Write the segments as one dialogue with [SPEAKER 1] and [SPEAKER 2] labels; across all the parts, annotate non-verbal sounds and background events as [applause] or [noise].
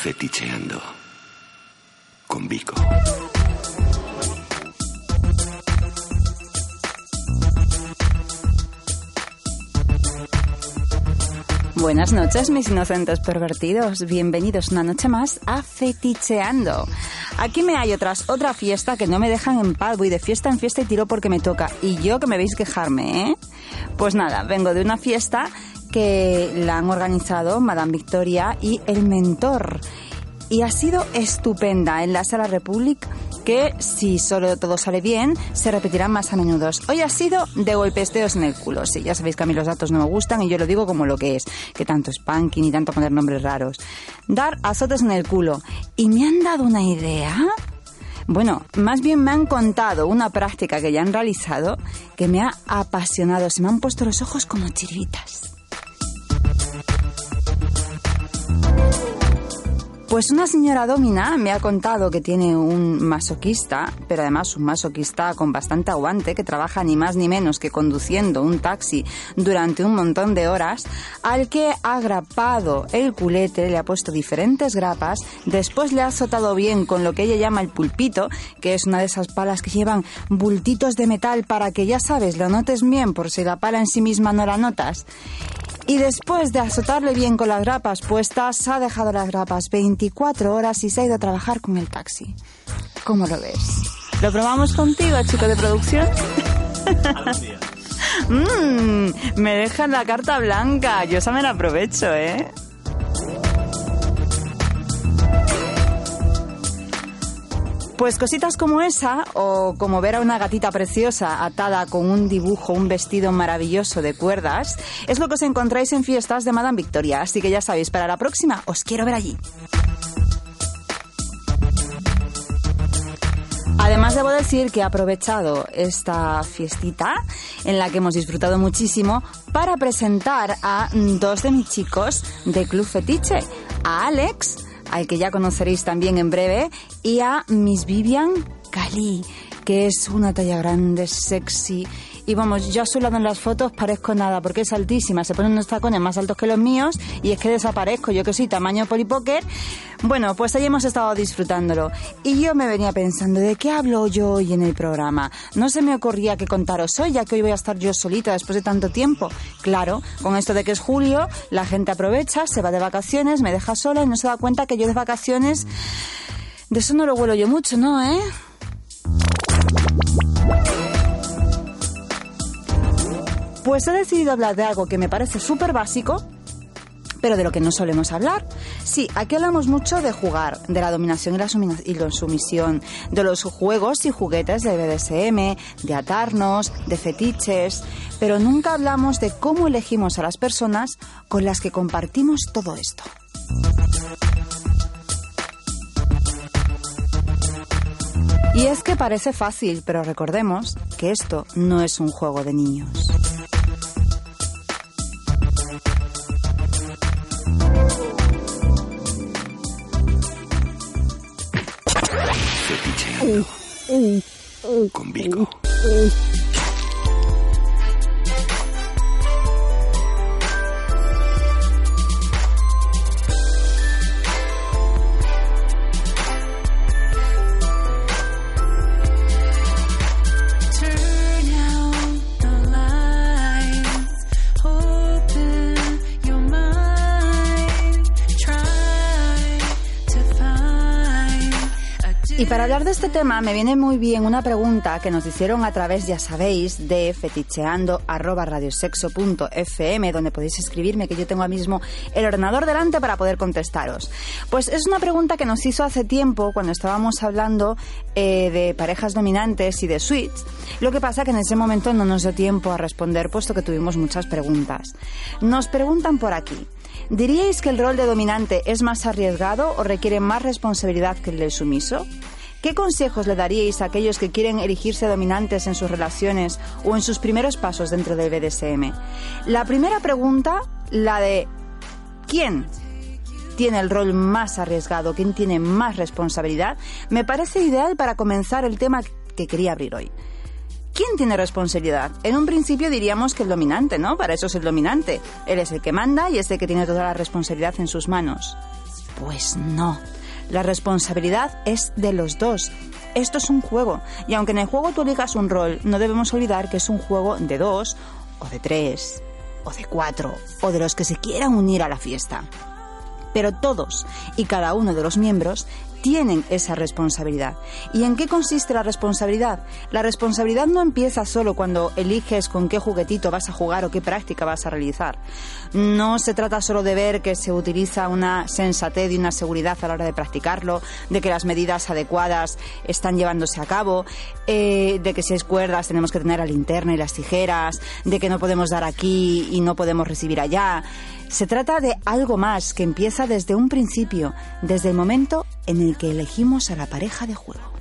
[SPEAKER 1] Feticheando con Vico.
[SPEAKER 2] Buenas noches, mis inocentes pervertidos. Bienvenidos una noche más a Feticheando. Aquí me hay otras, otra fiesta que no me dejan en paz. Voy de fiesta en fiesta y tiro porque me toca. Y yo que me veis quejarme, ¿eh? Pues nada, vengo de una fiesta que la han organizado Madame Victoria y el mentor. Y ha sido estupenda en la Sala Republic que si solo todo sale bien, se repetirán más a menudo. Hoy ha sido de golpesteos en el culo. Sí, ya sabéis que a mí los datos no me gustan y yo lo digo como lo que es, que tanto spanking ni tanto poner nombres raros. Dar azotes en el culo. Y me han dado una idea. Bueno, más bien me han contado una práctica que ya han realizado que me ha apasionado. Se me han puesto los ojos como chiritas. Pues una señora domina me ha contado que tiene un masoquista, pero además un masoquista con bastante aguante, que trabaja ni más ni menos que conduciendo un taxi durante un montón de horas, al que ha grapado el culete, le ha puesto diferentes grapas, después le ha azotado bien con lo que ella llama el pulpito, que es una de esas palas que llevan bultitos de metal para que ya sabes, lo notes bien por si la pala en sí misma no la notas. Y después de azotarle bien con las grapas puestas, ha dejado las grapas 24 horas y se ha ido a trabajar con el taxi. ¿Cómo lo ves? ¿Lo probamos contigo, chico de producción? Mmm, [laughs] [laughs] me dejan la carta blanca. Yo esa me la aprovecho, ¿eh? Pues cositas como esa, o como ver a una gatita preciosa atada con un dibujo, un vestido maravilloso de cuerdas, es lo que os encontráis en fiestas de Madame Victoria. Así que ya sabéis, para la próxima os quiero ver allí. Además, debo decir que he aprovechado esta fiestita en la que hemos disfrutado muchísimo para presentar a dos de mis chicos de Club Fetiche, a Alex, al que ya conoceréis también en breve, y a Miss Vivian Cali, que es una talla grande, sexy. Y vamos, yo a su lado en las fotos parezco nada, porque es altísima, se ponen unos tacones más altos que los míos y es que desaparezco, yo que soy tamaño polipoker. Bueno, pues ahí hemos estado disfrutándolo. Y yo me venía pensando, ¿de qué hablo yo hoy en el programa? No se me ocurría que contaros hoy, ya que hoy voy a estar yo solita después de tanto tiempo. Claro, con esto de que es julio, la gente aprovecha, se va de vacaciones, me deja sola y no se da cuenta que yo de vacaciones... De eso no lo huelo yo mucho, ¿no, eh? Pues he decidido hablar de algo que me parece súper básico, pero de lo que no solemos hablar. Sí, aquí hablamos mucho de jugar, de la dominación y la, y la sumisión, de los juegos y juguetes de BDSM, de atarnos, de fetiches, pero nunca hablamos de cómo elegimos a las personas con las que compartimos todo esto. Y es que parece fácil, pero recordemos que esto no es un juego de niños.
[SPEAKER 1] Feticheando
[SPEAKER 2] hablar de este tema me viene muy bien una pregunta que nos hicieron a través, ya sabéis, de feticheando arroba radiosexo.fm, donde podéis escribirme, que yo tengo ahora mismo el ordenador delante para poder contestaros. Pues es una pregunta que nos hizo hace tiempo cuando estábamos hablando eh, de parejas dominantes y de suites. Lo que pasa que en ese momento no nos dio tiempo a responder, puesto que tuvimos muchas preguntas. Nos preguntan por aquí. ¿Diríais que el rol de dominante es más arriesgado o requiere más responsabilidad que el del sumiso? ¿Qué consejos le daríais a aquellos que quieren erigirse dominantes en sus relaciones o en sus primeros pasos dentro del BDSM? La primera pregunta, la de ¿quién tiene el rol más arriesgado, quién tiene más responsabilidad, me parece ideal para comenzar el tema que quería abrir hoy. ¿Quién tiene responsabilidad? En un principio diríamos que el dominante, ¿no? Para eso es el dominante. Él es el que manda y es el que tiene toda la responsabilidad en sus manos. Pues no. La responsabilidad es de los dos. Esto es un juego. Y aunque en el juego tú elijas un rol, no debemos olvidar que es un juego de dos, o de tres, o de cuatro, o de los que se quieran unir a la fiesta. Pero todos y cada uno de los miembros tienen esa responsabilidad. ¿Y en qué consiste la responsabilidad? La responsabilidad no empieza solo cuando eliges con qué juguetito vas a jugar o qué práctica vas a realizar. No se trata solo de ver que se utiliza una sensatez y una seguridad a la hora de practicarlo, de que las medidas adecuadas están llevándose a cabo, eh, de que si es cuerdas tenemos que tener la linterna y las tijeras, de que no podemos dar aquí y no podemos recibir allá. Se trata de algo más que empieza desde un principio, desde el momento en el que elegimos a la pareja de juego.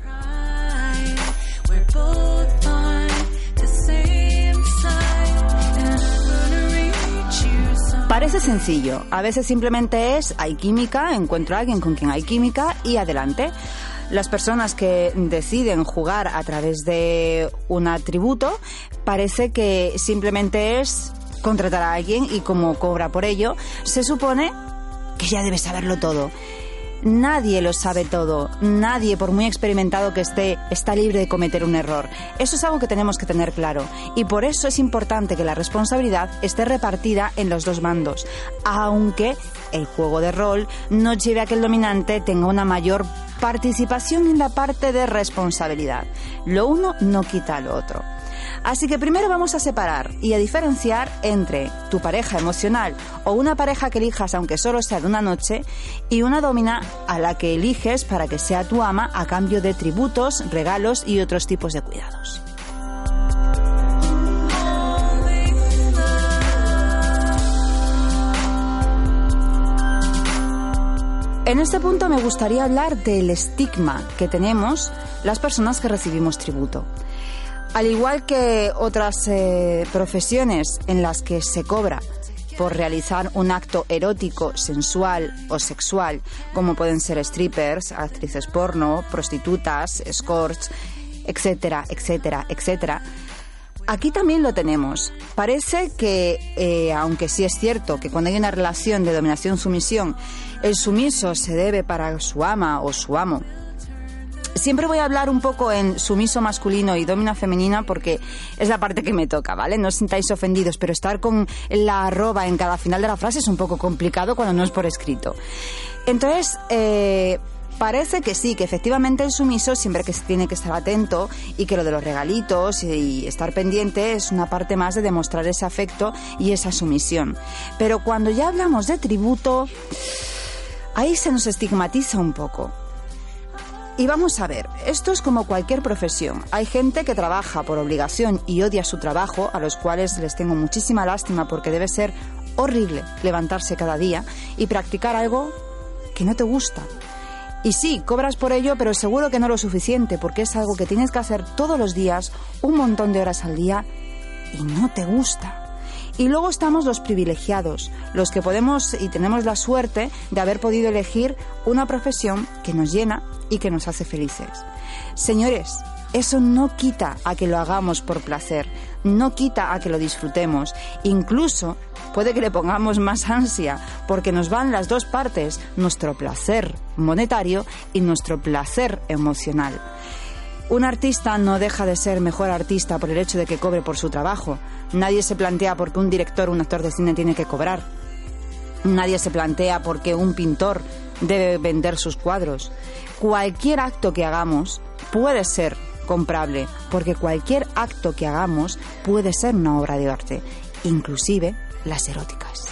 [SPEAKER 2] Parece sencillo, a veces simplemente es hay química, encuentro a alguien con quien hay química y adelante. Las personas que deciden jugar a través de un atributo parece que simplemente es contratar a alguien y como cobra por ello, se supone que ya debe saberlo todo. Nadie lo sabe todo, nadie, por muy experimentado que esté, está libre de cometer un error. Eso es algo que tenemos que tener claro y por eso es importante que la responsabilidad esté repartida en los dos bandos, aunque el juego de rol no lleve a que el dominante tenga una mayor participación en la parte de responsabilidad. Lo uno no quita lo otro. Así que primero vamos a separar y a diferenciar entre tu pareja emocional o una pareja que elijas aunque solo sea de una noche y una domina a la que eliges para que sea tu ama a cambio de tributos, regalos y otros tipos de cuidados. En este punto me gustaría hablar del estigma que tenemos las personas que recibimos tributo. Al igual que otras eh, profesiones en las que se cobra por realizar un acto erótico, sensual o sexual, como pueden ser strippers, actrices porno, prostitutas, escorts, etcétera, etcétera, etcétera, Aquí también lo tenemos. Parece que, eh, aunque sí es cierto que cuando hay una relación de dominación-sumisión, el sumiso se debe para su ama o su amo. Siempre voy a hablar un poco en sumiso masculino y domina femenina porque es la parte que me toca, ¿vale? No os sintáis ofendidos, pero estar con la arroba en cada final de la frase es un poco complicado cuando no es por escrito. Entonces, eh, Parece que sí, que efectivamente el sumiso siempre que se tiene que estar atento y que lo de los regalitos y estar pendiente es una parte más de demostrar ese afecto y esa sumisión. Pero cuando ya hablamos de tributo, ahí se nos estigmatiza un poco. Y vamos a ver, esto es como cualquier profesión. Hay gente que trabaja por obligación y odia su trabajo, a los cuales les tengo muchísima lástima porque debe ser horrible levantarse cada día y practicar algo que no te gusta. Y sí, cobras por ello, pero seguro que no lo suficiente, porque es algo que tienes que hacer todos los días, un montón de horas al día, y no te gusta. Y luego estamos los privilegiados, los que podemos y tenemos la suerte de haber podido elegir una profesión que nos llena y que nos hace felices. Señores, eso no quita a que lo hagamos por placer, no quita a que lo disfrutemos, incluso puede que le pongamos más ansia, porque nos van las dos partes, nuestro placer monetario y nuestro placer emocional. Un artista no deja de ser mejor artista por el hecho de que cobre por su trabajo. Nadie se plantea por qué un director o un actor de cine tiene que cobrar. Nadie se plantea por qué un pintor debe vender sus cuadros. Cualquier acto que hagamos puede ser comprable, porque cualquier acto que hagamos puede ser una obra de arte, inclusive las eróticas.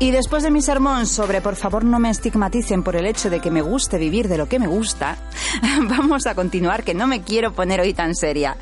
[SPEAKER 2] Y después de mi sermón sobre por favor no me estigmaticen por el hecho de que me guste vivir de lo que me gusta, [laughs] vamos a continuar, que no me quiero poner hoy tan seria.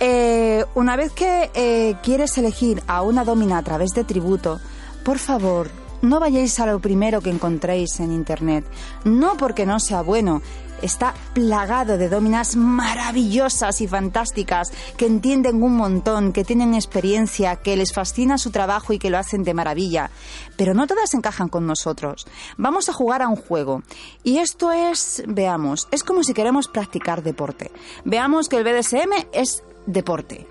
[SPEAKER 2] Eh, una vez que eh, quieres elegir a una domina a través de tributo, por favor, no vayáis a lo primero que encontréis en Internet. No porque no sea bueno, está plagado de dominas maravillosas y fantásticas que entienden un montón, que tienen experiencia, que les fascina su trabajo y que lo hacen de maravilla. Pero no todas encajan con nosotros. Vamos a jugar a un juego. Y esto es, veamos, es como si queremos practicar deporte. Veamos que el BDSM es deporte.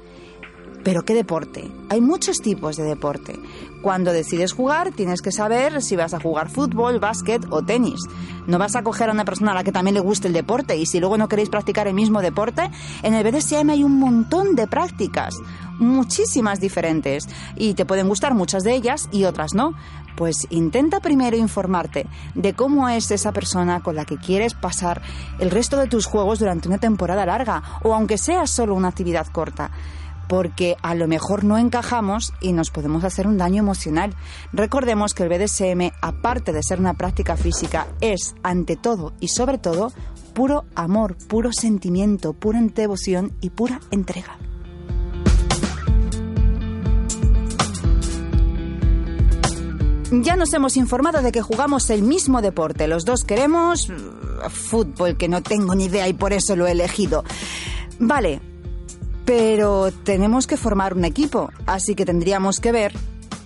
[SPEAKER 2] Pero ¿qué deporte? Hay muchos tipos de deporte. Cuando decides jugar, tienes que saber si vas a jugar fútbol, básquet o tenis. No vas a coger a una persona a la que también le guste el deporte y si luego no queréis practicar el mismo deporte, en el BDSM hay un montón de prácticas, muchísimas diferentes, y te pueden gustar muchas de ellas y otras no. Pues intenta primero informarte de cómo es esa persona con la que quieres pasar el resto de tus juegos durante una temporada larga o aunque sea solo una actividad corta porque a lo mejor no encajamos y nos podemos hacer un daño emocional. Recordemos que el BDSM, aparte de ser una práctica física, es ante todo y sobre todo puro amor, puro sentimiento, pura devoción y pura entrega. Ya nos hemos informado de que jugamos el mismo deporte. Los dos queremos uh, fútbol, que no tengo ni idea y por eso lo he elegido. Vale, pero tenemos que formar un equipo, así que tendríamos que ver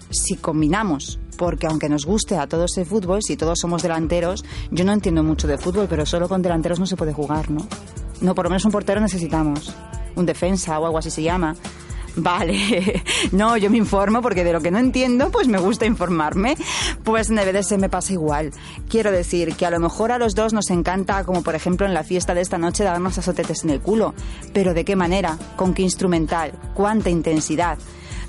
[SPEAKER 2] si combinamos. Porque aunque nos guste a todos el fútbol, si todos somos delanteros, yo no entiendo mucho de fútbol, pero solo con delanteros no se puede jugar, ¿no? No, por lo menos un portero necesitamos. Un defensa o algo así se llama. Vale, [laughs] no, yo me informo porque de lo que no entiendo, pues me gusta informarme. Pues en el BDSM me pasa igual. Quiero decir que a lo mejor a los dos nos encanta, como por ejemplo en la fiesta de esta noche, darnos azotetes en el culo. Pero ¿de qué manera? ¿Con qué instrumental? ¿Cuánta intensidad?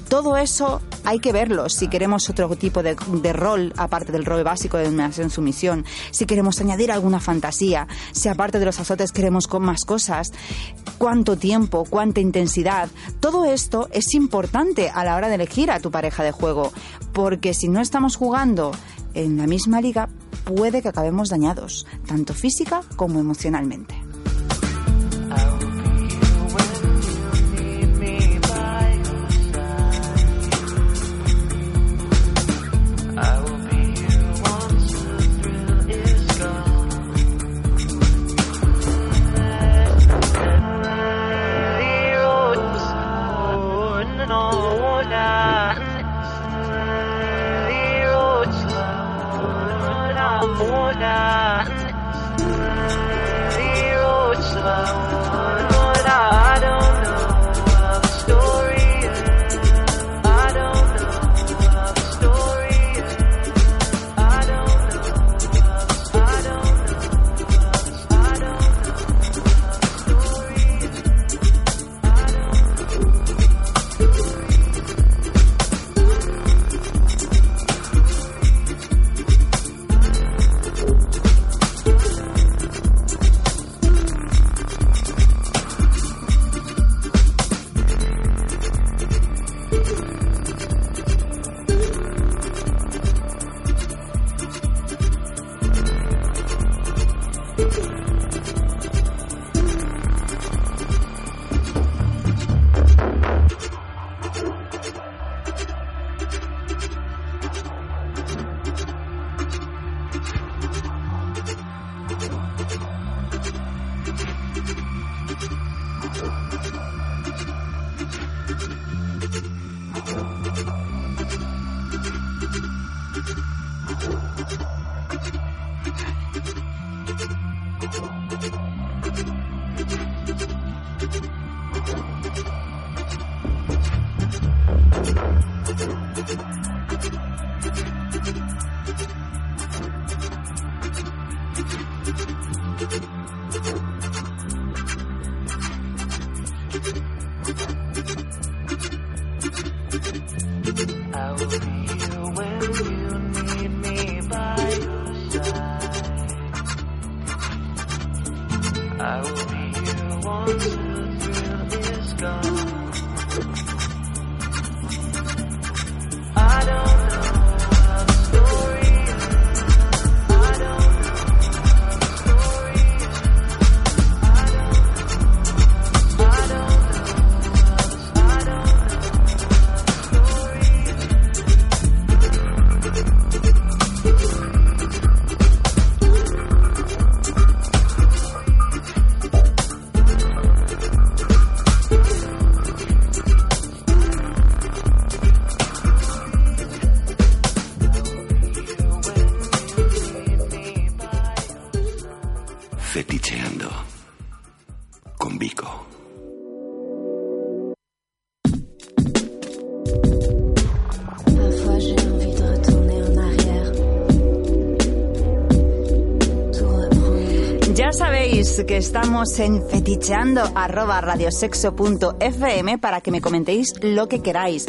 [SPEAKER 2] Todo eso hay que verlo si queremos otro tipo de, rol, aparte del rol básico de dominación sumisión, si queremos añadir alguna fantasía, si aparte de los azotes queremos con más cosas, cuánto tiempo, cuánta intensidad. Todo esto es importante a la hora de elegir a tu pareja de juego, porque si no estamos jugando en la misma liga, puede que acabemos dañados, tanto física como emocionalmente. Que estamos en feticheando arroba radiosexo.fm para que me comentéis lo que queráis.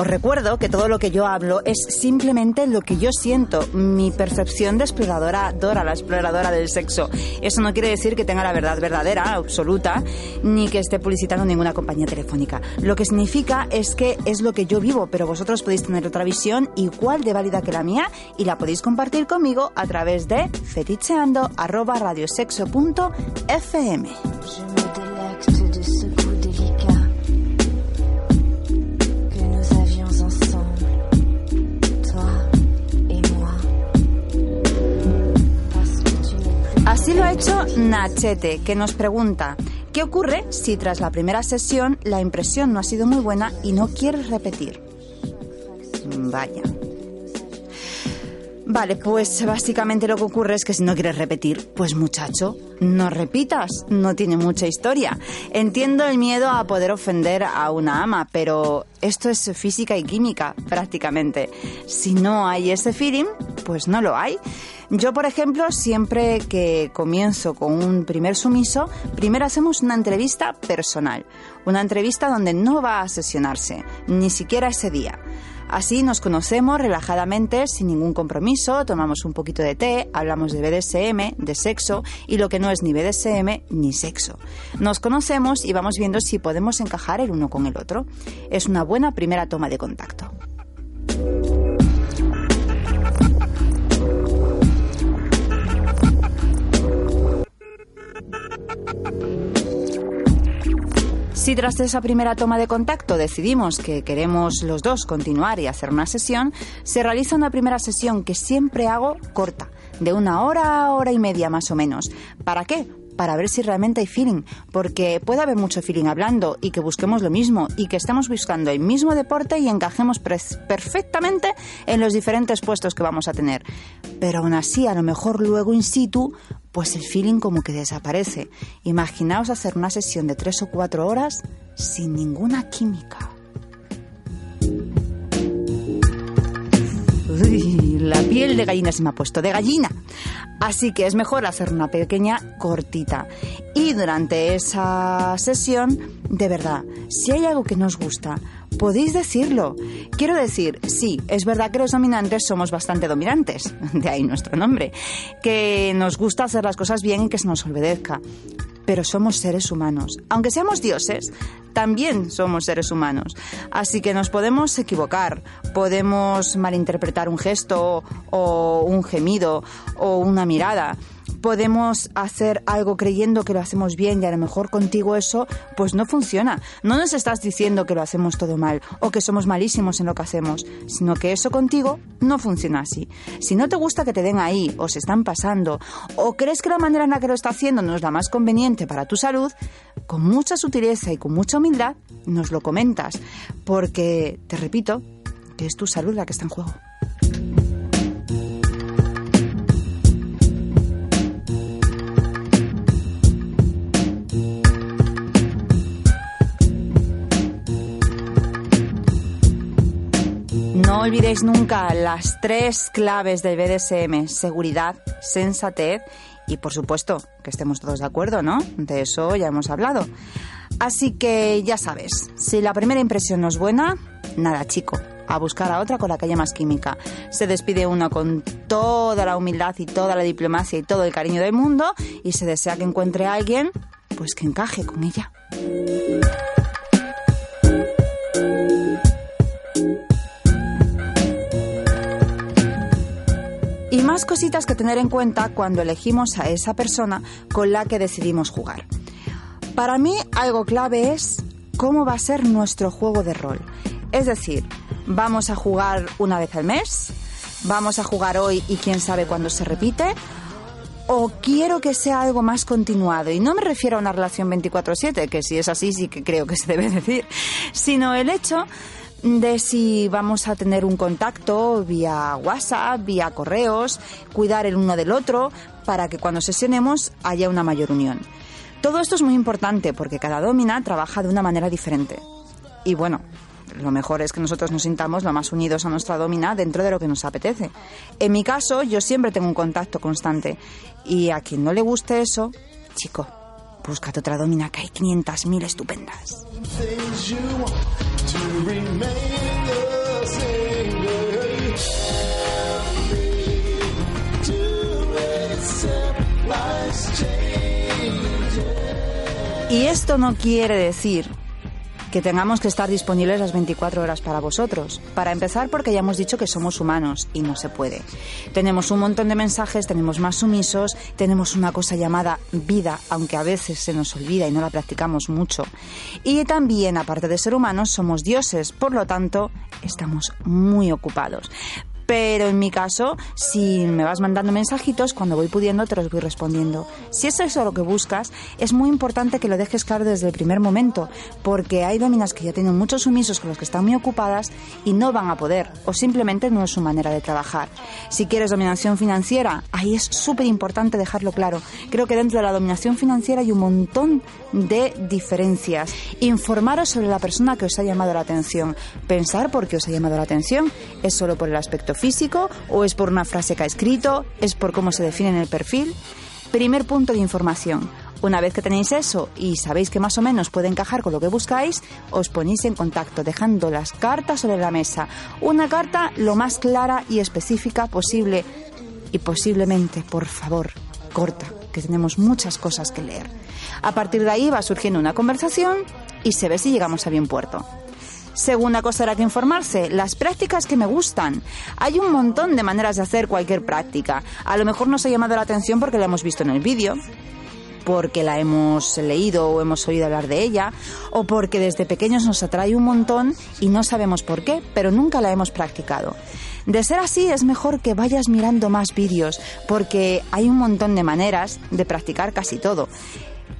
[SPEAKER 2] Os recuerdo que todo lo que yo hablo es simplemente lo que yo siento, mi percepción de exploradora, Dora, la exploradora del sexo. Eso no quiere decir que tenga la verdad verdadera, absoluta, ni que esté publicitando ninguna compañía telefónica. Lo que significa es que es lo que yo vivo, pero vosotros podéis tener otra visión igual de válida que la mía y la podéis compartir conmigo a través de feticheando arroba radiosexo.fm. Así lo ha hecho Nachete, que nos pregunta, ¿qué ocurre si tras la primera sesión la impresión no ha sido muy buena y no quieres repetir? Vaya. Vale, pues básicamente lo que ocurre es que si no quieres repetir, pues muchacho, no repitas, no tiene mucha historia. Entiendo el miedo a poder ofender a una ama, pero esto es física y química, prácticamente. Si no hay ese feeling, pues no lo hay. Yo, por ejemplo, siempre que comienzo con un primer sumiso, primero hacemos una entrevista personal. Una entrevista donde no va a sesionarse, ni siquiera ese día. Así nos conocemos relajadamente, sin ningún compromiso, tomamos un poquito de té, hablamos de BDSM, de sexo y lo que no es ni BDSM ni sexo. Nos conocemos y vamos viendo si podemos encajar el uno con el otro. Es una buena primera toma de contacto. Si tras esa primera toma de contacto decidimos que queremos los dos continuar y hacer una sesión, se realiza una primera sesión que siempre hago corta, de una hora a hora y media más o menos. ¿Para qué? Para ver si realmente hay feeling, porque puede haber mucho feeling hablando y que busquemos lo mismo y que estemos buscando el mismo deporte y encajemos perfectamente en los diferentes puestos que vamos a tener. Pero aún así, a lo mejor luego in situ, pues el feeling como que desaparece. Imaginaos hacer una sesión de tres o cuatro horas sin ninguna química. Uy, la piel de gallina se me ha puesto, de gallina. Así que es mejor hacer una pequeña cortita. Y durante esa sesión, de verdad, si hay algo que nos gusta, podéis decirlo. Quiero decir, sí, es verdad que los dominantes somos bastante dominantes, [laughs] de ahí nuestro nombre, que nos gusta hacer las cosas bien y que se nos obedezca. Pero somos seres humanos. Aunque seamos dioses, también somos seres humanos. Así que nos podemos equivocar, podemos malinterpretar un gesto o un gemido o una mirada. Podemos hacer algo creyendo que lo hacemos bien y a lo mejor contigo eso pues no funciona. No nos estás diciendo que lo hacemos todo mal o que somos malísimos en lo que hacemos, sino que eso contigo no funciona así. Si no te gusta que te den ahí o se están pasando o crees que la manera en la que lo está haciendo no es la más conveniente para tu salud, con mucha sutileza y con mucha humildad nos lo comentas, porque te repito que es tu salud la que está en juego. Olvidéis nunca las tres claves del BDSM, seguridad, sensatez y por supuesto que estemos todos de acuerdo, ¿no? De eso ya hemos hablado. Así que ya sabes, si la primera impresión no es buena, nada chico, a buscar a otra con la que haya más química. Se despide uno con toda la humildad y toda la diplomacia y todo el cariño del mundo y se desea que encuentre a alguien pues que encaje con ella. Cositas que tener en cuenta cuando elegimos a esa persona con la que decidimos jugar. Para mí algo clave es cómo va a ser nuestro juego de rol. Es decir, vamos a jugar una vez al mes, vamos a jugar hoy y quién sabe cuándo se repite, o quiero que sea algo más continuado. Y no me refiero a una relación 24/7, que si es así sí que creo que se debe decir, sino el hecho de si vamos a tener un contacto vía WhatsApp, vía correos, cuidar el uno del otro, para que cuando sesionemos haya una mayor unión. Todo esto es muy importante porque cada domina trabaja de una manera diferente. Y bueno, lo mejor es que nosotros nos sintamos lo más unidos a nuestra domina dentro de lo que nos apetece. En mi caso, yo siempre tengo un contacto constante. Y a quien no le guste eso, chico, búscate otra domina que hay 500.000 estupendas.
[SPEAKER 3] To remain the.
[SPEAKER 2] Y esto no quiere decir que tengamos que estar disponibles las 24 horas para vosotros. Para empezar, porque ya hemos dicho que somos humanos y no se puede. Tenemos un montón de mensajes, tenemos más sumisos, tenemos una cosa llamada vida, aunque a veces se nos olvida y no la practicamos mucho. Y también, aparte de ser humanos, somos dioses, por lo tanto, estamos muy ocupados. Pero en mi caso, si me vas mandando mensajitos, cuando voy pudiendo te los voy respondiendo. Si es eso lo que buscas, es muy importante que lo dejes claro desde el primer momento, porque hay dominas que ya tienen muchos sumisos con los que están muy ocupadas y no van a poder, o simplemente no es su manera de trabajar. Si quieres dominación financiera, ahí es súper importante dejarlo claro. Creo que dentro de la dominación financiera hay un montón de diferencias. Informaros sobre la persona que os ha llamado la atención. Pensar por qué os ha llamado la atención. ¿Es solo por el aspecto físico o es por una frase que ha escrito? ¿Es por cómo se define en el perfil? Primer punto de información. Una vez que tenéis eso y sabéis que más o menos puede encajar con lo que buscáis, os ponéis en contacto dejando las cartas sobre la mesa. Una carta lo más clara y específica posible. Y posiblemente, por favor, corta, que tenemos muchas cosas que leer. A partir de ahí va surgiendo una conversación y se ve si llegamos a bien puerto. Segunda cosa era que informarse, las prácticas que me gustan. Hay un montón de maneras de hacer cualquier práctica. A lo mejor nos ha llamado la atención porque la hemos visto en el vídeo, porque la hemos leído o hemos oído hablar de ella, o porque desde pequeños nos atrae un montón y no sabemos por qué, pero nunca la hemos practicado. De ser así, es mejor que vayas mirando más vídeos, porque hay un montón de maneras de practicar casi todo.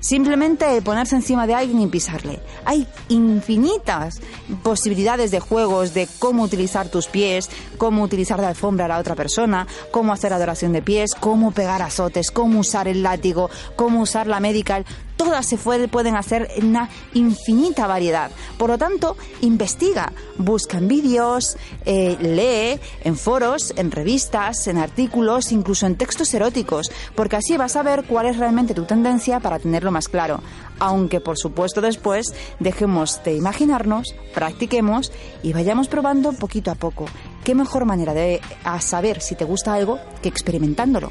[SPEAKER 2] Simplemente ponerse encima de alguien y pisarle. Hay infinitas posibilidades de juegos de cómo utilizar tus pies, cómo utilizar de alfombra a la otra persona, cómo hacer adoración de pies, cómo pegar azotes, cómo usar el látigo, cómo usar la medical. Todas se pueden hacer en una infinita variedad. Por lo tanto, investiga, busca en vídeos, eh, lee en foros, en revistas, en artículos, incluso en textos eróticos, porque así vas a ver cuál es realmente tu tendencia para tenerlo más claro. Aunque, por supuesto, después dejemos de imaginarnos, practiquemos y vayamos probando poquito a poco. ¿Qué mejor manera de saber si te gusta algo que experimentándolo?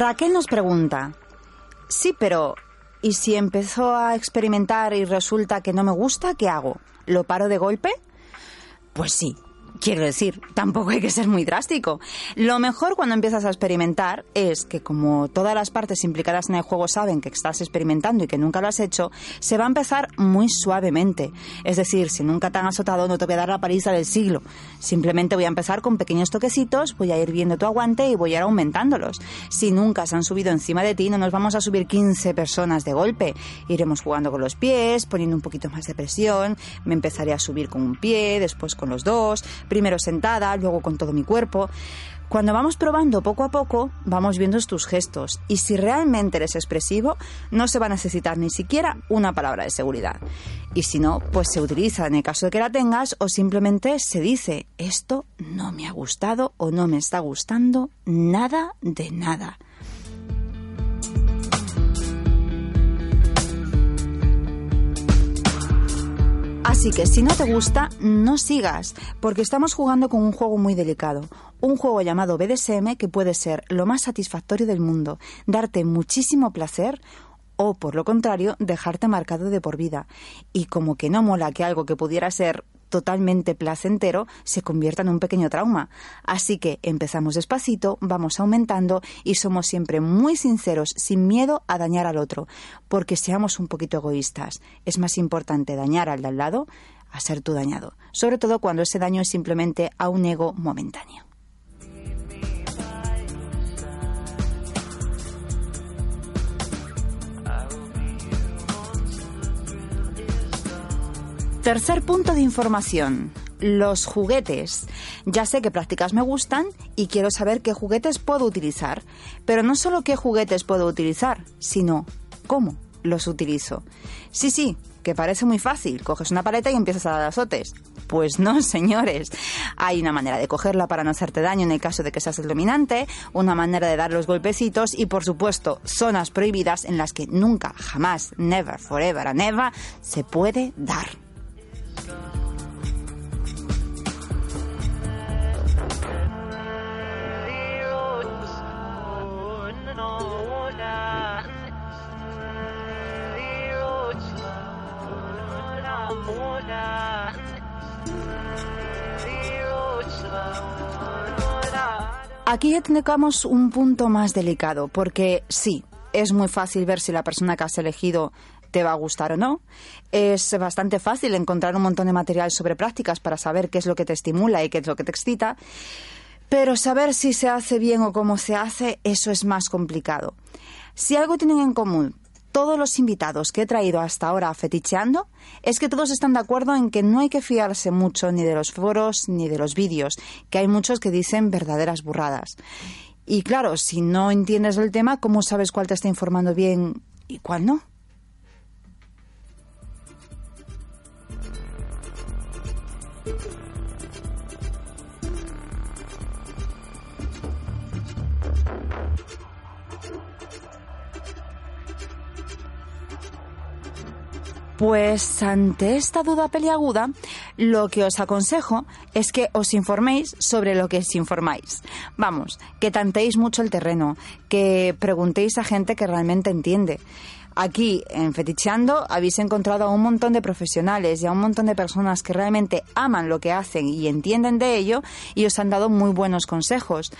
[SPEAKER 2] Raquel nos pregunta, sí, pero ¿y si empezó a experimentar y resulta que no me gusta, qué hago? ¿Lo paro de golpe? Pues sí. Quiero decir, tampoco hay que ser muy drástico. Lo mejor cuando empiezas a experimentar es que como todas las partes implicadas en el juego saben que estás experimentando y que nunca lo has hecho, se va a empezar muy suavemente. Es decir, si nunca te han azotado no te voy a dar la paliza del siglo. Simplemente voy a empezar con pequeños toquecitos, voy a ir viendo tu aguante y voy a ir aumentándolos. Si nunca se han subido encima de ti, no nos vamos a subir 15 personas de golpe. Iremos jugando con los pies, poniendo un poquito más de presión, me empezaré a subir con un pie, después con los dos, primero sentada, luego con todo mi cuerpo. Cuando vamos probando poco a poco, vamos viendo tus gestos y si realmente eres expresivo, no se va a necesitar ni siquiera una palabra de seguridad. Y si no, pues se utiliza en el caso de que la tengas o simplemente se dice, esto no me ha gustado o no me está gustando nada de nada. Así que si no te gusta, no sigas, porque estamos jugando con un juego muy delicado, un juego llamado BDSM que puede ser lo más satisfactorio del mundo, darte muchísimo placer o, por lo contrario, dejarte marcado de por vida. Y como que no mola que algo que pudiera ser totalmente placentero se convierta en un pequeño trauma. Así que empezamos despacito, vamos aumentando y somos siempre muy sinceros, sin miedo a dañar al otro, porque seamos un poquito egoístas. Es más importante dañar al de al lado a ser tú dañado, sobre todo cuando ese daño es simplemente a un ego momentáneo. Tercer punto de información. Los juguetes. Ya sé que prácticas me gustan y quiero saber qué juguetes puedo utilizar. Pero no solo qué juguetes puedo utilizar, sino cómo los utilizo. Sí, sí, que parece muy fácil. Coges una paleta y empiezas a dar azotes. Pues no, [laughs] señores. Hay una manera de cogerla para no hacerte daño en el caso de que seas el dominante, una manera de dar los golpecitos y, por supuesto, zonas prohibidas en las que nunca, jamás, never, forever and ever se puede dar. Aquí ya un punto más delicado, porque sí, es muy fácil ver si la persona que has elegido te va a gustar o no. Es bastante fácil encontrar un montón de material sobre prácticas para saber qué es lo que te estimula y qué es lo que te excita. Pero saber si se hace bien o cómo se hace, eso es más complicado. Si algo tienen en común todos los invitados que he traído hasta ahora feticheando es que todos están de acuerdo en que no hay que fiarse mucho ni de los foros ni de los vídeos, que hay muchos que dicen verdaderas burradas. Y claro, si no entiendes el tema, ¿cómo sabes cuál te está informando bien y cuál no? Pues ante esta duda peliaguda, lo que os aconsejo es que os informéis sobre lo que os informáis. Vamos, que tanteéis mucho el terreno, que preguntéis a gente que realmente entiende. Aquí, en Feticheando, habéis encontrado a un montón de profesionales y a un montón de personas que realmente aman lo que hacen y entienden de ello y os han dado muy buenos consejos.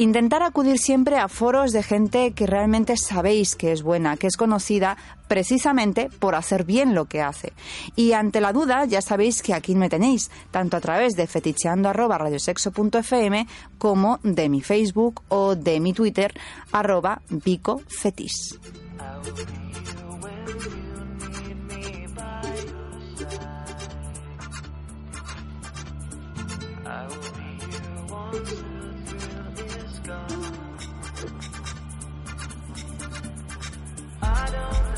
[SPEAKER 2] Intentar acudir siempre a foros de gente que realmente sabéis que es buena, que es conocida precisamente por hacer bien lo que hace. Y ante la duda, ya sabéis que aquí me tenéis, tanto a través de feticheando.radiosexo.fm como de mi Facebook o de mi Twitter, arroba bicofetis.
[SPEAKER 4] Hey,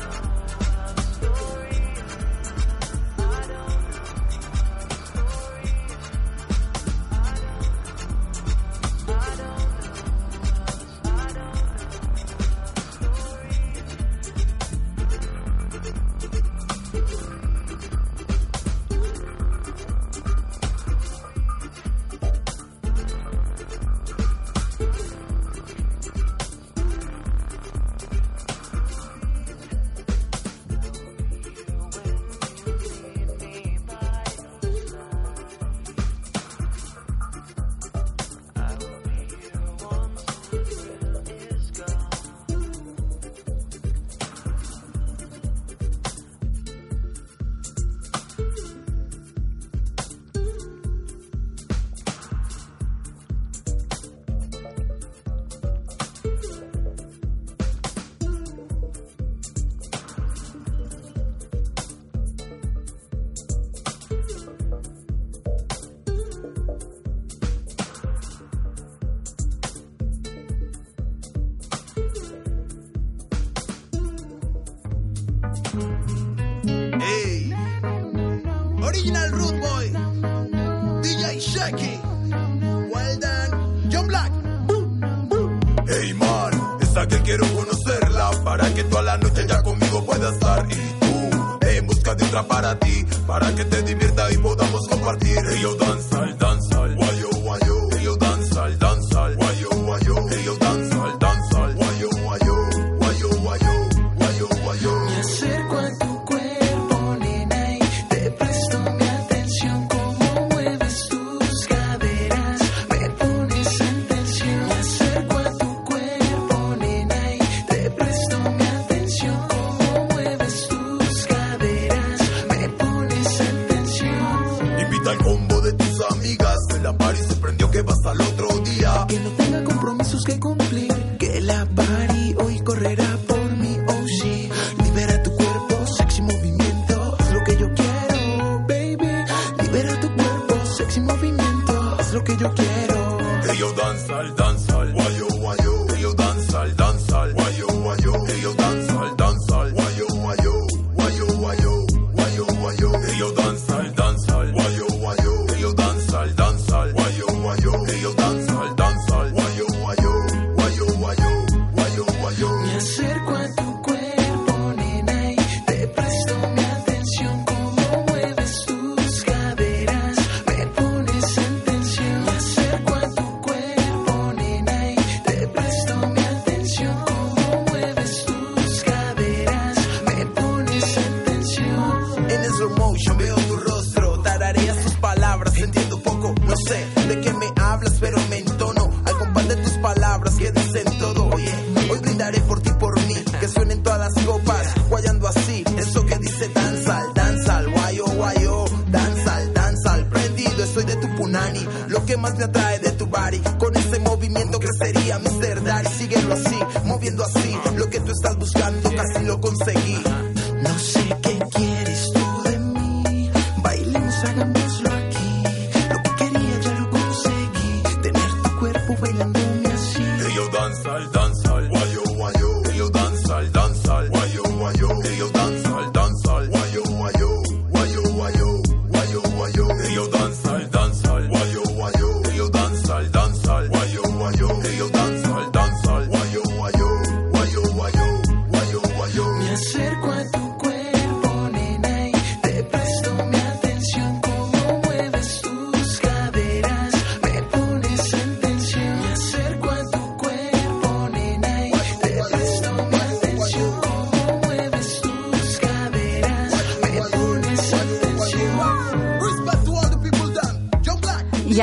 [SPEAKER 4] Shaky, well John Black.
[SPEAKER 1] Hey man, esa que quiero conocerla para que toda la noche ya conmigo pueda estar y tú en busca de otra para ti, para que te divierta y podamos compartir. Hey yo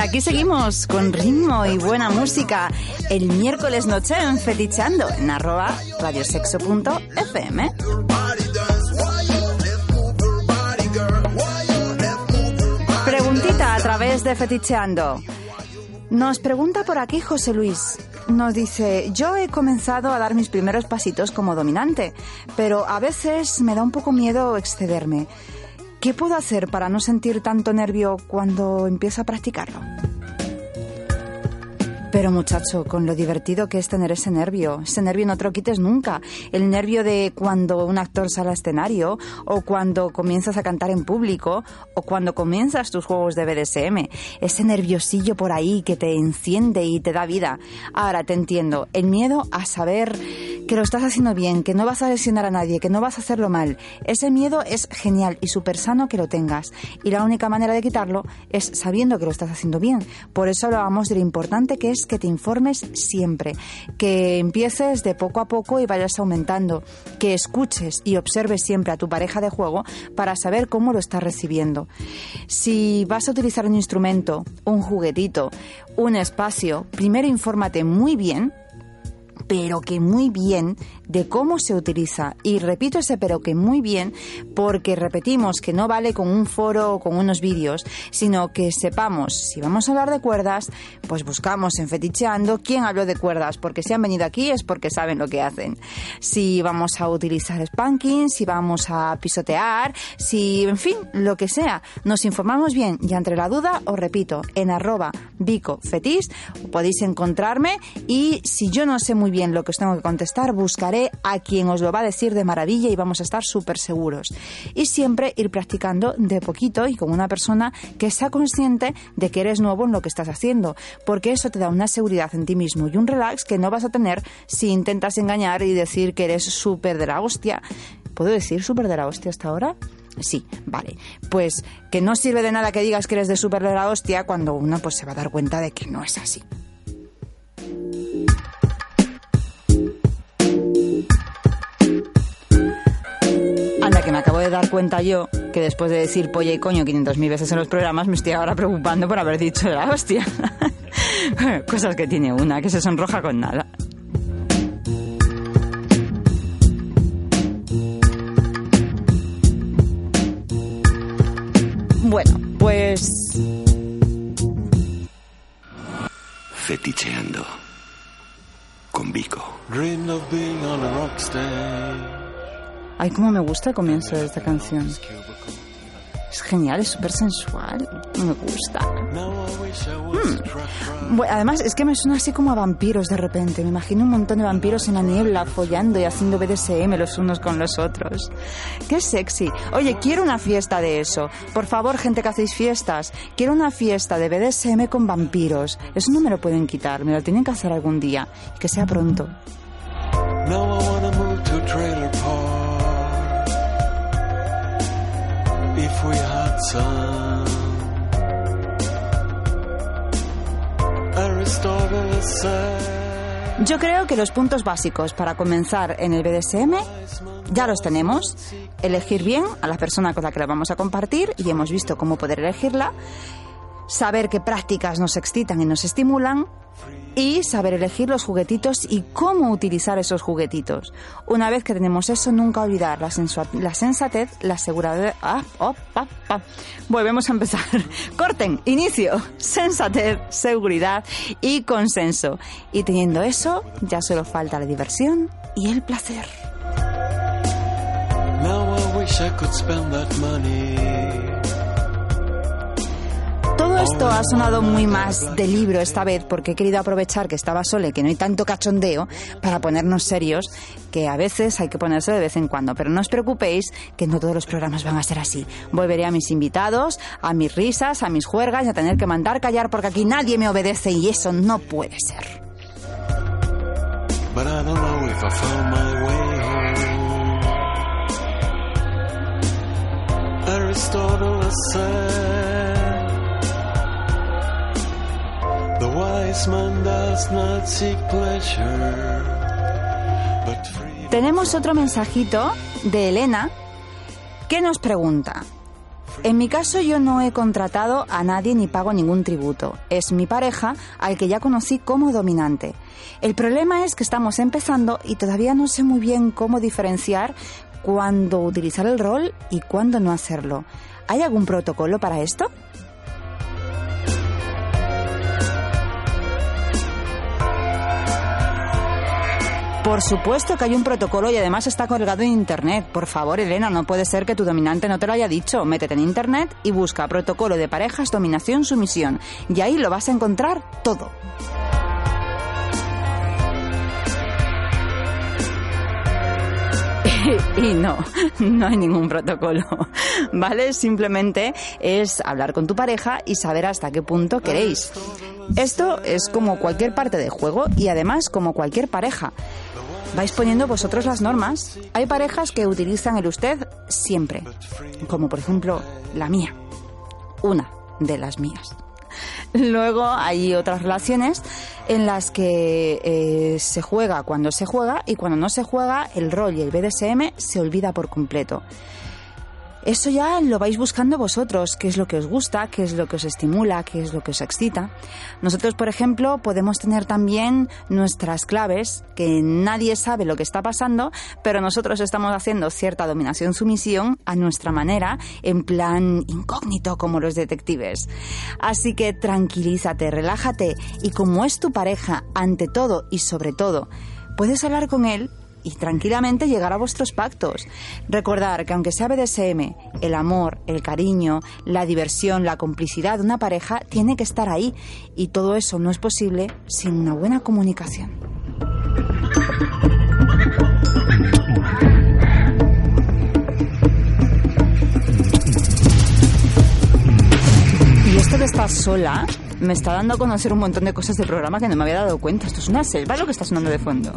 [SPEAKER 4] aquí
[SPEAKER 2] seguimos con ritmo y buena música el miércoles noche en Fetichando en arroba radiosexo.fm. Preguntita a través de Feticheando. Nos pregunta por aquí José Luis. Nos dice, yo he comenzado a dar mis primeros pasitos como dominante, pero a veces me da un poco miedo excederme. ¿Qué puedo hacer para no sentir tanto nervio cuando empiezo a practicarlo? Pero muchacho, con lo divertido que es tener ese nervio, ese nervio no te lo quites nunca. El nervio de cuando un actor sale al escenario, o cuando comienzas a cantar en público, o cuando comienzas tus juegos de BDSM. Ese nerviosillo por ahí que te enciende y te da vida. Ahora te entiendo, el miedo a saber que lo estás haciendo bien, que no vas a lesionar a nadie, que no vas a hacerlo mal. Ese miedo es genial y súper sano que lo tengas. Y la única manera de quitarlo es sabiendo que lo estás haciendo bien. Por eso hablábamos de lo importante que es que te informes siempre, que empieces de poco a poco y vayas aumentando, que escuches y observes siempre a tu pareja de juego para saber cómo lo estás recibiendo. Si vas a utilizar un instrumento, un juguetito, un espacio, primero infórmate muy bien pero que muy bien de cómo se utiliza. Y repito ese pero que muy bien porque repetimos que no vale con un foro o con unos vídeos, sino que sepamos, si vamos a hablar de cuerdas, pues buscamos en Feticheando quién habló de cuerdas, porque si han venido aquí es porque saben lo que hacen. Si vamos a utilizar spanking, si vamos a pisotear, si, en fin, lo que sea, nos informamos bien y entre la duda, os repito, en arroba bico fetis podéis encontrarme y si yo no sé muy bien lo que os tengo que contestar, buscaré a quien os lo va a decir de maravilla y vamos a estar súper seguros. Y siempre ir practicando de poquito y con una persona que sea consciente de que eres nuevo en lo que estás haciendo, porque eso te da una seguridad en ti mismo y un relax que no vas a tener si intentas engañar y decir que eres súper de la hostia. ¿Puedo decir súper de la hostia hasta ahora? Sí, vale. Pues que no sirve de nada que digas que eres de súper de la hostia cuando uno pues se va a dar cuenta de que no es así. Que me acabo de dar cuenta yo que después de decir polla y coño 500.000 veces en los programas me estoy ahora preocupando por haber dicho la hostia. [laughs] Cosas que tiene una, que se sonroja con nada. Bueno, pues
[SPEAKER 5] Feticheando. Con Vico.
[SPEAKER 3] Dreamed of being on a rock stage.
[SPEAKER 2] Ay, cómo me gusta el comienzo de esta canción. Es genial, es súper sensual. Me gusta. Bu- Además, es que me suena así como a vampiros de repente. Me imagino un montón de vampiros en la niebla, follando y haciendo BDSM los unos con los otros. ¡Qué sexy! Oye, quiero una fiesta de eso. Por favor, gente que hacéis fiestas, quiero una fiesta de BDSM con vampiros. Eso no me lo pueden quitar, me lo tienen que hacer algún día. Y que sea pronto.
[SPEAKER 3] Now
[SPEAKER 2] Yo creo que los puntos básicos para comenzar en el BDSM ya los tenemos. Elegir bien a la persona con la que la vamos a compartir y hemos visto cómo poder elegirla. Saber qué prácticas nos excitan y nos estimulan. Y saber elegir los juguetitos y cómo utilizar esos juguetitos. Una vez que tenemos eso, nunca olvidar la, la sensatez, la seguridad. Ah, oh, pa, pa. Volvemos a empezar. [laughs] Corten, inicio. Sensatez, seguridad y consenso. Y teniendo eso, ya solo falta la diversión y el placer. Todo esto ha sonado muy más de libro esta vez porque he querido aprovechar que estaba sola y que no hay tanto cachondeo para ponernos serios, que a veces hay que ponerse de vez en cuando. Pero no os preocupéis que no todos los programas van a ser así. Volveré a mis invitados, a mis risas, a mis juergas y a tener que mandar callar porque aquí nadie me obedece y eso no puede ser.
[SPEAKER 3] The wise man does not seek pleasure, but freedom.
[SPEAKER 2] Tenemos otro mensajito de Elena que nos pregunta. En mi caso yo no he contratado a nadie ni pago ningún tributo. Es mi pareja al que ya conocí como dominante. El problema es que estamos empezando y todavía no sé muy bien cómo diferenciar cuándo utilizar el rol y cuándo no hacerlo. ¿Hay algún protocolo para esto? Por supuesto que hay un protocolo y además está colgado en internet. Por favor, Elena, no puede ser que tu dominante no te lo haya dicho. Métete en internet y busca protocolo de parejas, dominación, sumisión. Y ahí lo vas a encontrar todo. [laughs] Y no, no hay ningún protocolo, [laughs] ¿vale? Simplemente es hablar con tu pareja y saber hasta qué punto queréis. Esto es como cualquier parte de juego y además como cualquier pareja. Vais poniendo vosotros las normas. Hay parejas que utilizan el usted siempre, como por ejemplo la mía, una de las mías. Luego hay otras relaciones en las que eh, se juega cuando se juega y cuando no se juega el rol y el BDSM se olvida por completo. Eso ya lo vais buscando vosotros, qué es lo que os gusta, qué es lo que os estimula, qué es lo que os excita. Nosotros, por ejemplo, podemos tener también nuestras claves, que nadie sabe lo que está pasando, pero nosotros estamos haciendo cierta dominación-sumisión a nuestra manera, en plan incógnito como los detectives. Así que tranquilízate, relájate y como es tu pareja, ante todo y sobre todo, puedes hablar con él y tranquilamente llegar a vuestros pactos. Recordar que aunque sea BDSM, el amor, el cariño, la diversión, la complicidad de una pareja tiene que estar ahí y todo eso no es posible sin una buena comunicación. Y esto de estar sola me está dando a conocer un montón de cosas del programa que no me había dado cuenta. Esto es una selva lo que está sonando de fondo.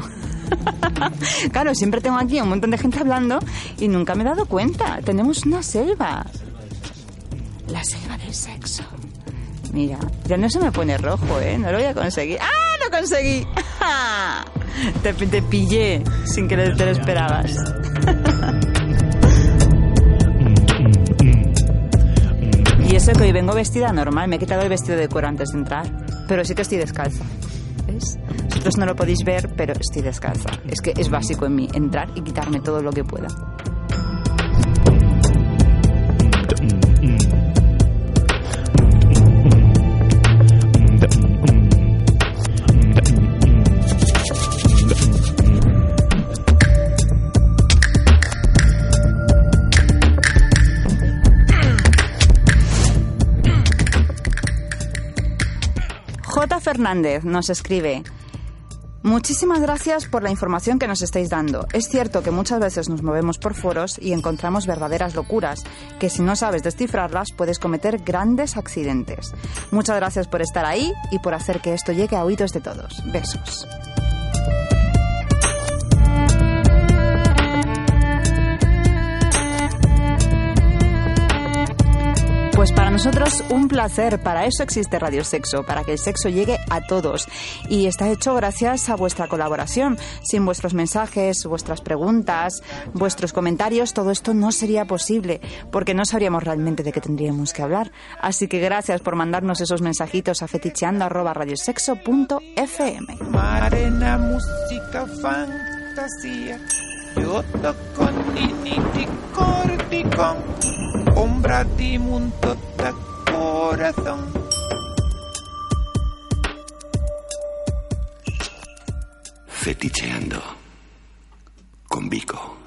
[SPEAKER 2] [laughs] claro, siempre tengo aquí un montón de gente hablando y nunca me he dado cuenta. Tenemos una selva. La selva del sexo. Mira, ya no se me pone rojo, ¿eh? No lo voy a conseguir. ¡Ah, lo conseguí! [laughs] te, te pillé sin que te lo esperabas. [laughs] eso que hoy vengo vestida normal, me he quitado el vestido de cuero antes de entrar, pero sí que estoy descalza. ¿Ves? Vosotros no lo podéis ver, pero estoy descalza. Es que es básico en mí, entrar y quitarme todo lo que pueda. Fernández nos escribe. Muchísimas gracias por la información que nos estáis dando. Es cierto que muchas veces nos movemos por foros y encontramos verdaderas locuras, que si no sabes descifrarlas puedes cometer grandes accidentes. Muchas gracias por estar ahí y por hacer que esto llegue a oídos de todos. Besos. Pues para nosotros un placer, para eso existe Radio Sexo, para que el sexo llegue a todos. Y está hecho gracias a vuestra colaboración. Sin vuestros mensajes, vuestras preguntas, vuestros comentarios, todo esto no sería posible, porque no sabríamos realmente de qué tendríamos que hablar. Así que gracias por mandarnos esos mensajitos a feticheando.radiosexo.fm.
[SPEAKER 6] Fantasía. Di mundo da corazón.
[SPEAKER 5] Feticheando. Con Vico.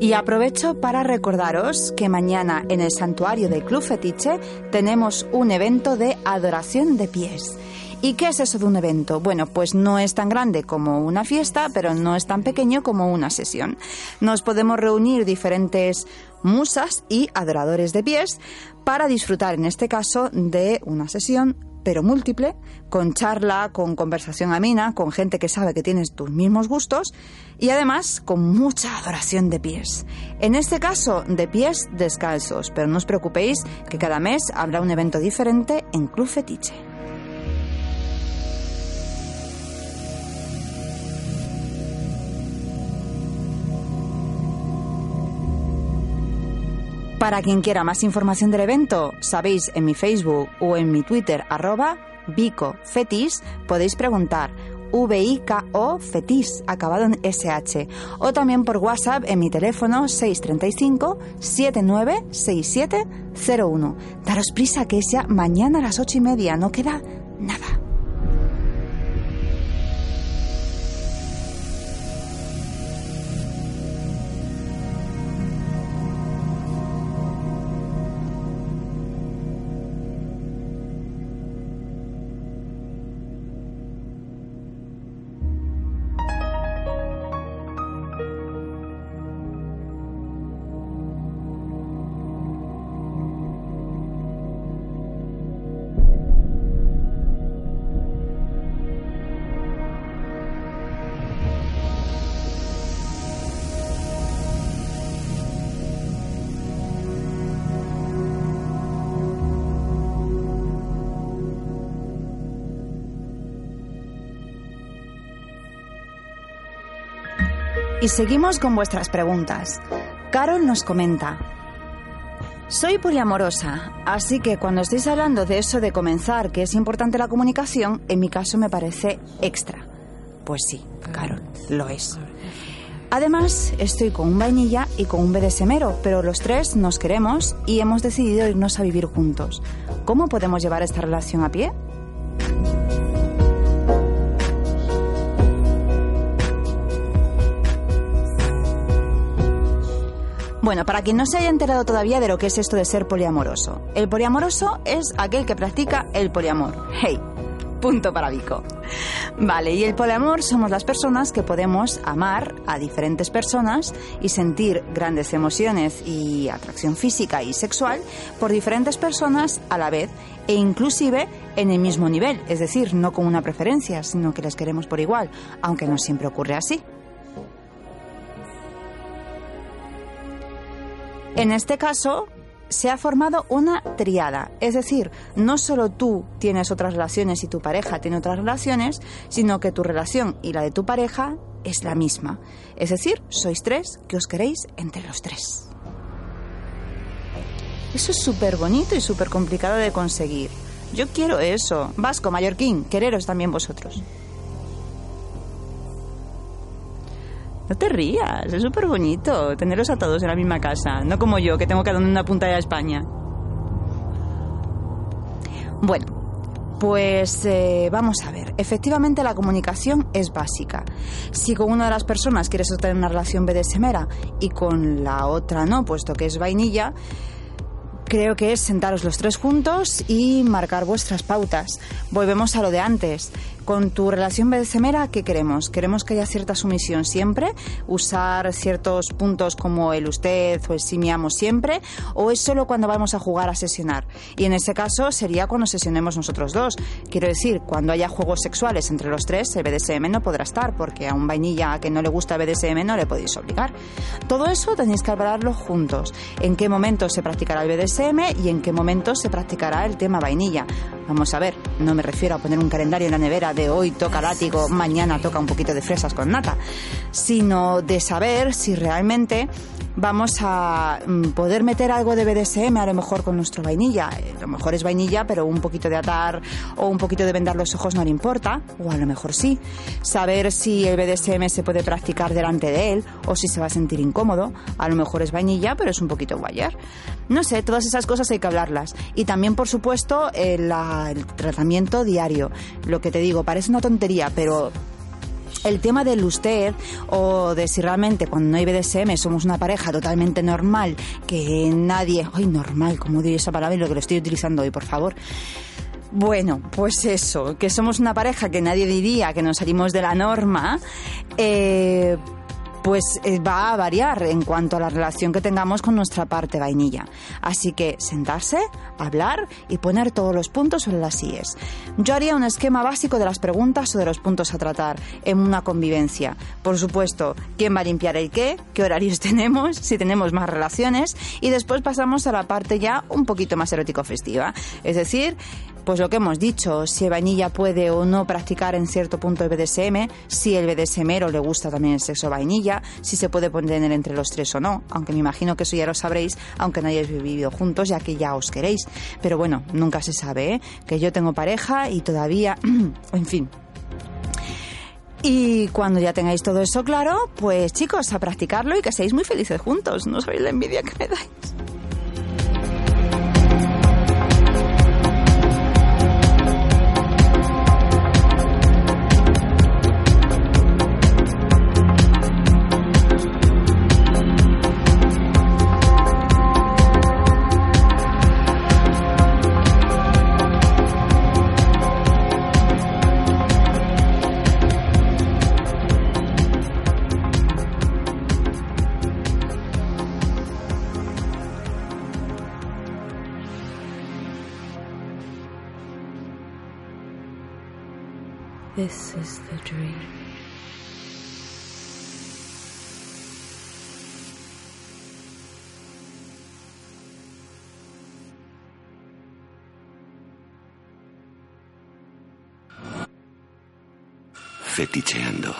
[SPEAKER 2] Y aprovecho para recordaros que mañana en el santuario del Club Fetiche tenemos un evento de adoración de pies. ¿Y qué es eso de un evento? Bueno, pues no es tan grande como una fiesta, pero no es tan pequeño como una sesión. Nos podemos reunir diferentes musas y adoradores de pies para disfrutar, en este caso, de una sesión pero múltiple, con charla, con conversación amena, con gente que sabe que tienes tus mismos gustos y además con mucha adoración de pies. En este caso, de pies descalzos, pero no os preocupéis que cada mes habrá un evento diferente en Club Fetiche. Para quien quiera más información del evento, sabéis en mi Facebook o en mi Twitter arroba Vico Fetis, podéis preguntar V-I-K-O Fetis, acabado en SH, o también por WhatsApp en mi teléfono 635 796701. Daros prisa que es ya mañana a las ocho y media, no queda nada. Y seguimos con vuestras preguntas. Carol nos comenta. Soy poliamorosa, así que cuando estáis hablando de eso de comenzar, que es importante la comunicación, en mi caso me parece extra. Pues sí, Carol, lo es. Además, estoy con un vainilla y con un BDSMero, pero los tres nos queremos y hemos decidido irnos a vivir juntos. ¿Cómo podemos llevar esta relación a pie? Bueno, para quien no se haya enterado todavía de lo que es esto de ser poliamoroso. El poliamoroso es aquel que practica el poliamor. Hey, punto para Vico. Vale, y el poliamor somos las personas que podemos amar a diferentes personas y sentir grandes emociones y atracción física y sexual por diferentes personas a la vez e inclusive en el mismo nivel, es decir, no con una preferencia, sino que les queremos por igual, aunque no siempre ocurre así. En este caso, se ha formado una triada, es decir, no solo tú tienes otras relaciones y tu pareja tiene otras relaciones, sino que tu relación y la de tu pareja es la misma. Es decir, sois tres que os queréis entre los tres. Eso es súper bonito y súper complicado de conseguir. Yo quiero eso. Vasco, Mallorquín, quereros también vosotros. No te rías, es súper bonito tenerlos a todos en la misma casa, no como yo, que tengo cada uno en una punta de España. Bueno, pues eh, vamos a ver. Efectivamente, la comunicación es básica. Si con una de las personas quieres tener una relación BDSMera y con la otra no, puesto que es vainilla, creo que es sentaros los tres juntos y marcar vuestras pautas. Volvemos a lo de antes. Con tu relación BDSMera, ¿qué queremos? ¿Queremos que haya cierta sumisión siempre? ¿Usar ciertos puntos como el usted o el sí me amo siempre? ¿O es solo cuando vamos a jugar a sesionar? Y en ese caso sería cuando sesionemos nosotros dos. Quiero decir, cuando haya juegos sexuales entre los tres, el BDSM no podrá estar, porque a un vainilla que no le gusta BDSM no le podéis obligar. Todo eso tenéis que hablarlo juntos. ¿En qué momento se practicará el BDSM y en qué momento se practicará el tema vainilla? Vamos a ver, no me refiero a poner un calendario en la nevera de hoy toca látigo, mañana toca un poquito de fresas con nata, sino de saber si realmente vamos a mm, poder meter algo de BDSM a lo mejor con nuestro vainilla. Eh, A lo mejor es vainilla, pero un poquito de atar o un poquito de vendar los ojos no le importa, o a lo mejor sí. Saber si el BDSM se puede practicar delante de él o si se va a sentir incómodo. A lo mejor es vainilla, pero es un poquito guayar. No sé, todas esas cosas hay que hablarlas. Y también, por supuesto, el, el tratamiento diario. Lo que te digo, parece una tontería, pero el tema del usted o de si realmente cuando no hay BDSM somos una pareja totalmente normal, que nadie... ¡Ay, normal! ¿Cómo diría esa palabra y lo que lo estoy utilizando hoy, por favor? Bueno, pues eso, que somos una pareja que nadie diría que nos salimos de la norma, eh, pues eh, va a variar en cuanto a la relación que tengamos con nuestra parte vainilla. Así que sentarse, hablar y poner todos los puntos sobre las IES. Yo haría un esquema básico de las preguntas o de los puntos a tratar en una convivencia. Por supuesto, quién va a limpiar el qué, qué horarios [laughs] tenemos, si tenemos más relaciones y después pasamos a la parte ya un poquito más erótico-festiva. Es decir, pues lo que hemos dicho, si vainilla puede o no practicar en cierto punto el BDSM, si el BDSMero le gusta también el sexo vainilla, si se puede poner entre los tres o no, aunque me imagino que eso ya lo sabréis, aunque no hayáis vivido juntos, ya que ya os queréis. Pero bueno, nunca se sabe, ¿eh? Que yo tengo pareja y todavía, [clears throat] en fin. Y cuando ya tengáis todo eso claro, pues chicos, a practicarlo y que seáis muy felices juntos. No sabéis la envidia que me dais.
[SPEAKER 7] This is the dream.
[SPEAKER 5] Feticheando.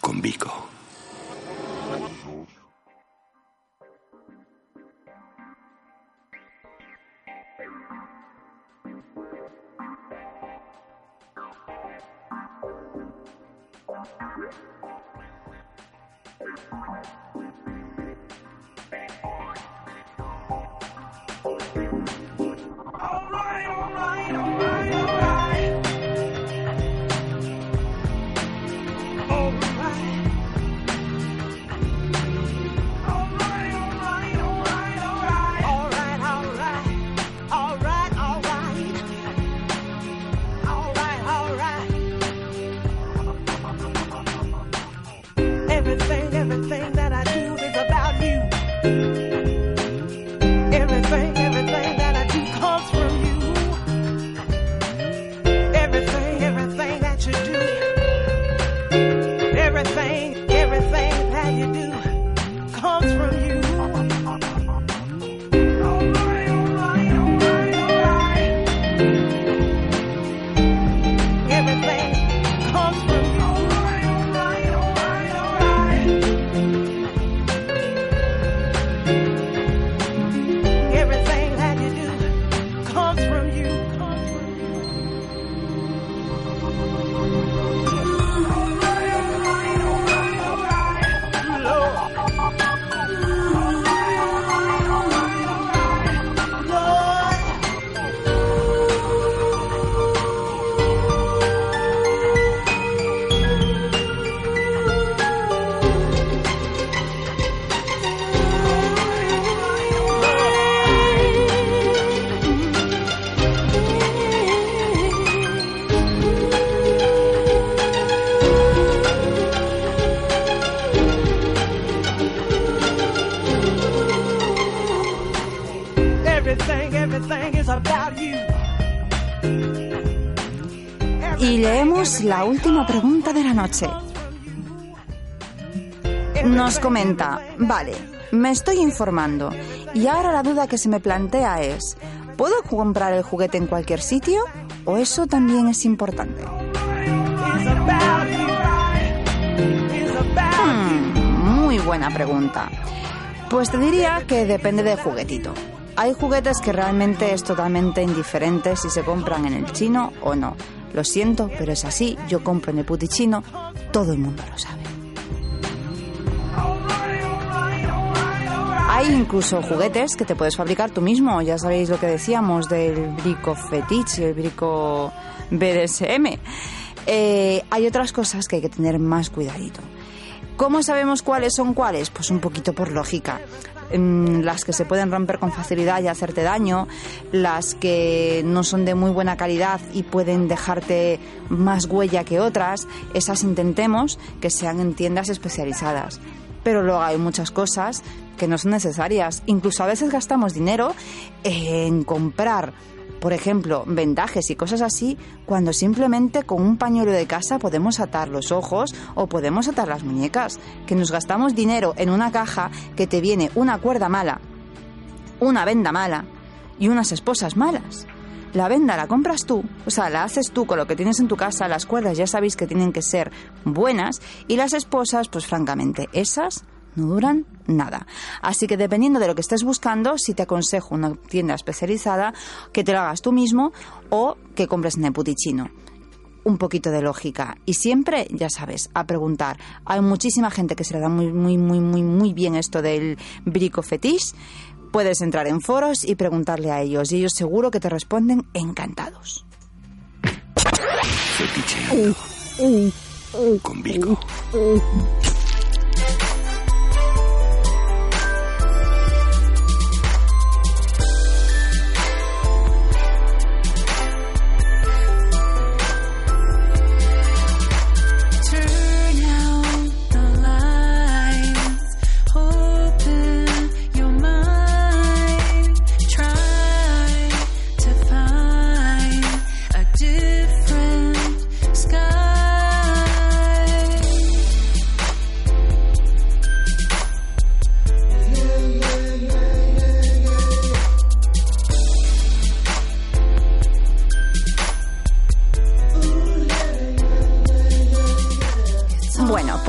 [SPEAKER 5] Con Vico.
[SPEAKER 2] Pregunta de la noche. Nos comenta, vale, me estoy informando y ahora la duda que se me plantea es, ¿puedo comprar el juguete en cualquier sitio o eso también es importante? Hmm, muy buena pregunta. Pues te diría que depende del juguetito. Hay juguetes que realmente es totalmente indiferente si se compran en el chino o no. Lo siento, pero es así. Yo compro en el puti chino, todo el mundo lo sabe. Hay incluso juguetes que te puedes fabricar tú mismo. Ya sabéis lo que decíamos del brico fetiche, el brico BDSM. Eh, hay otras cosas que hay que tener más cuidadito. ¿Cómo sabemos cuáles son cuáles? Pues un poquito por lógica. Las que se pueden romper con facilidad y hacerte daño, las que no son de muy buena calidad y pueden dejarte más huella que otras, esas intentemos que sean en tiendas especializadas. Pero luego hay muchas cosas que no son necesarias. Incluso a veces gastamos dinero en comprar por ejemplo, vendajes y cosas así, cuando simplemente con un pañuelo de casa podemos atar los ojos o podemos atar las muñecas. Que nos gastamos dinero en una caja que te viene una cuerda mala, una venda mala y unas esposas malas. La venda la compras tú, o sea, la haces tú con lo que tienes en tu casa, las cuerdas ya sabéis que tienen que ser buenas y las esposas, pues francamente, esas no duran nada. Así que dependiendo de lo que estés buscando, si te aconsejo una tienda especializada, que te lo hagas tú mismo o que compres en el putichino. Un poquito de lógica. Y siempre, ya sabes, a preguntar. Hay muchísima gente que se le da muy, muy, muy, muy, muy bien esto del brico fetiche. Puedes entrar en foros y preguntarle a ellos. Y ellos seguro que te responden encantados.
[SPEAKER 5] Feticheando. Con Vico.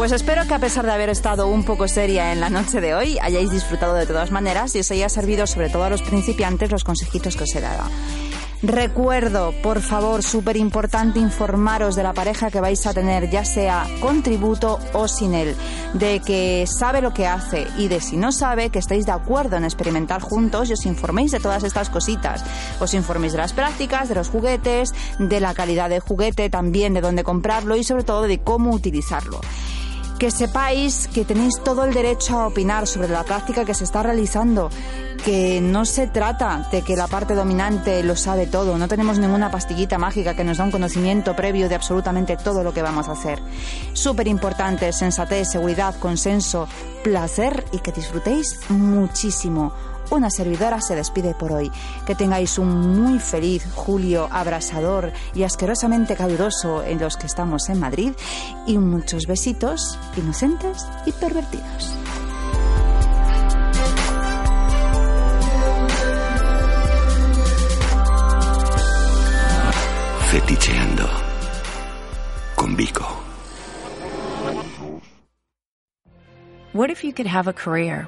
[SPEAKER 2] Pues espero que a pesar de haber estado un poco seria en la noche de hoy, hayáis disfrutado de todas maneras y os haya servido sobre todo a los principiantes los consejitos que os he dado. Recuerdo, por favor, súper importante informaros de la pareja que vais a tener, ya sea con tributo o sin él, de que sabe lo que hace y de si no sabe, que estéis de acuerdo en experimentar juntos y os informéis de todas estas cositas. Os informéis de las prácticas, de los juguetes, de la calidad del juguete, también de dónde comprarlo y sobre todo de cómo utilizarlo que sepáis que tenéis todo el derecho a opinar sobre la práctica que se está realizando, que no se trata de que la parte dominante lo sabe todo, no tenemos ninguna pastillita mágica que nos da un conocimiento previo de absolutamente todo lo que vamos a hacer. Súper importante, sensatez, seguridad, consenso, placer y que disfrutéis muchísimo. Una servidora se despide por hoy. Que tengáis un muy feliz julio abrasador y asquerosamente caluroso en los que estamos en Madrid y muchos besitos inocentes y pervertidos.
[SPEAKER 5] Feticheando. Con Vico.
[SPEAKER 8] What if you could have a career